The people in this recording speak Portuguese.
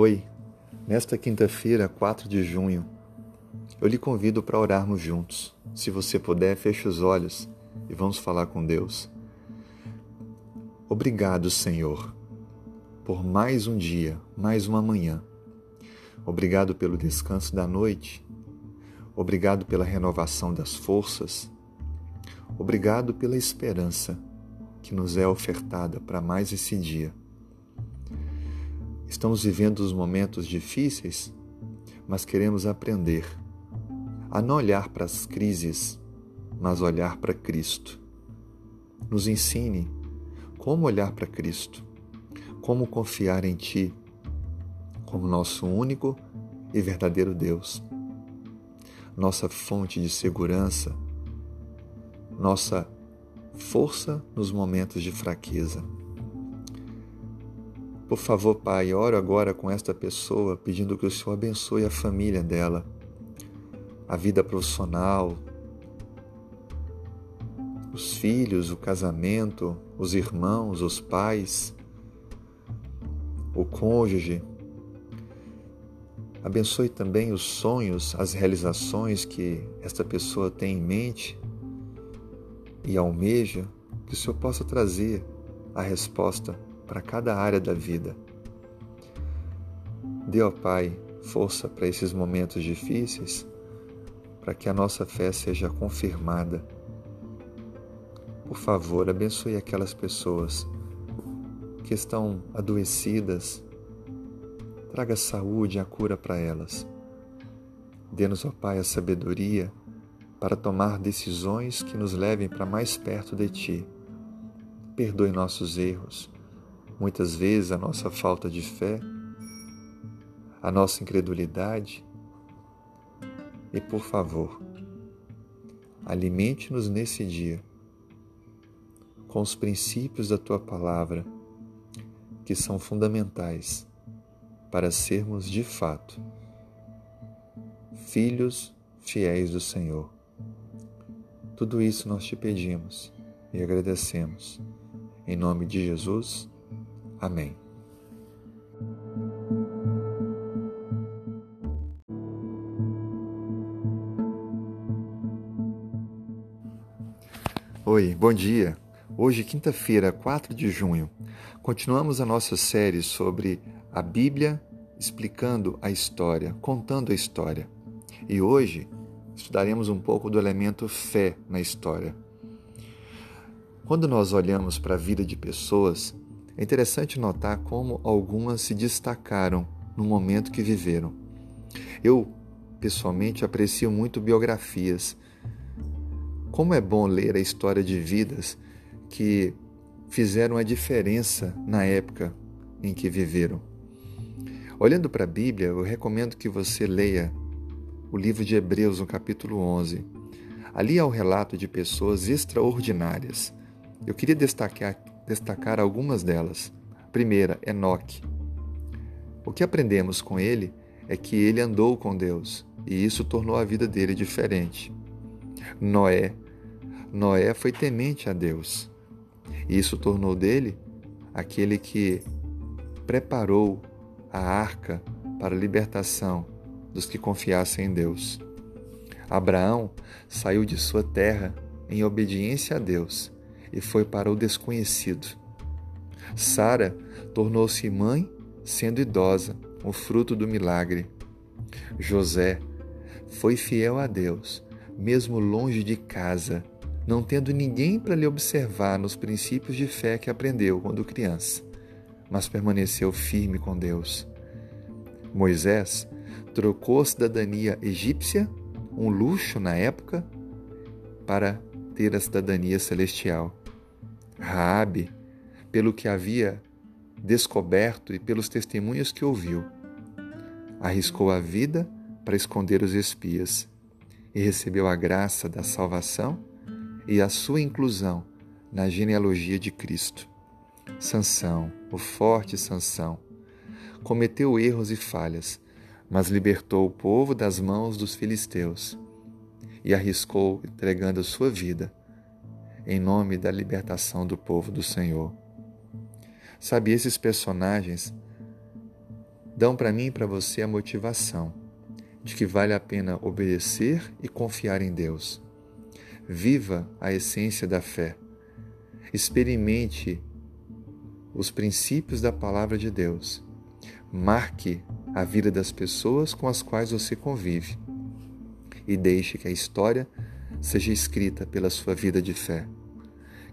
Oi, nesta quinta-feira, 4 de junho, eu lhe convido para orarmos juntos. Se você puder, feche os olhos e vamos falar com Deus. Obrigado, Senhor, por mais um dia, mais uma manhã. Obrigado pelo descanso da noite. Obrigado pela renovação das forças. Obrigado pela esperança que nos é ofertada para mais esse dia. Estamos vivendo os momentos difíceis, mas queremos aprender a não olhar para as crises, mas olhar para Cristo. Nos ensine como olhar para Cristo, como confiar em Ti como nosso único e verdadeiro Deus, nossa fonte de segurança, nossa força nos momentos de fraqueza. Por favor, Pai, oro agora com esta pessoa, pedindo que o Senhor abençoe a família dela, a vida profissional, os filhos, o casamento, os irmãos, os pais, o cônjuge. Abençoe também os sonhos, as realizações que esta pessoa tem em mente e almeja, que o Senhor possa trazer a resposta para cada área da vida. Dê ao Pai força para esses momentos difíceis, para que a nossa fé seja confirmada. Por favor, abençoe aquelas pessoas que estão adoecidas. Traga saúde e a cura para elas. Dê-nos, ó Pai, a sabedoria para tomar decisões que nos levem para mais perto de Ti. Perdoe nossos erros Muitas vezes a nossa falta de fé, a nossa incredulidade. E por favor, alimente-nos nesse dia com os princípios da tua palavra, que são fundamentais para sermos de fato filhos fiéis do Senhor. Tudo isso nós te pedimos e agradecemos. Em nome de Jesus. Amém. Oi, bom dia. Hoje, quinta-feira, 4 de junho, continuamos a nossa série sobre a Bíblia explicando a história, contando a história. E hoje estudaremos um pouco do elemento fé na história. Quando nós olhamos para a vida de pessoas, é interessante notar como algumas se destacaram no momento que viveram. Eu, pessoalmente, aprecio muito biografias. Como é bom ler a história de vidas que fizeram a diferença na época em que viveram. Olhando para a Bíblia, eu recomendo que você leia o livro de Hebreus, no capítulo 11. Ali há o relato de pessoas extraordinárias. Eu queria destacar destacar algumas delas. Primeira, Enoque. O que aprendemos com ele é que ele andou com Deus e isso tornou a vida dele diferente. Noé. Noé foi temente a Deus. E isso tornou dele aquele que preparou a arca para a libertação dos que confiassem em Deus. Abraão saiu de sua terra em obediência a Deus e foi para o desconhecido. Sara tornou-se mãe sendo idosa, o fruto do milagre. José foi fiel a Deus, mesmo longe de casa, não tendo ninguém para lhe observar nos princípios de fé que aprendeu quando criança, mas permaneceu firme com Deus. Moisés trocou a cidadania egípcia, um luxo na época, para ter a cidadania celestial. Raabe, pelo que havia descoberto e pelos testemunhos que ouviu, arriscou a vida para esconder os espias e recebeu a graça da salvação e a sua inclusão na genealogia de Cristo. Sansão, o forte Sansão, cometeu erros e falhas, mas libertou o povo das mãos dos filisteus e arriscou entregando a sua vida em nome da libertação do povo do Senhor. Sabe, esses personagens dão para mim e para você a motivação de que vale a pena obedecer e confiar em Deus. Viva a essência da fé. Experimente os princípios da palavra de Deus. Marque a vida das pessoas com as quais você convive e deixe que a história seja escrita pela sua vida de fé.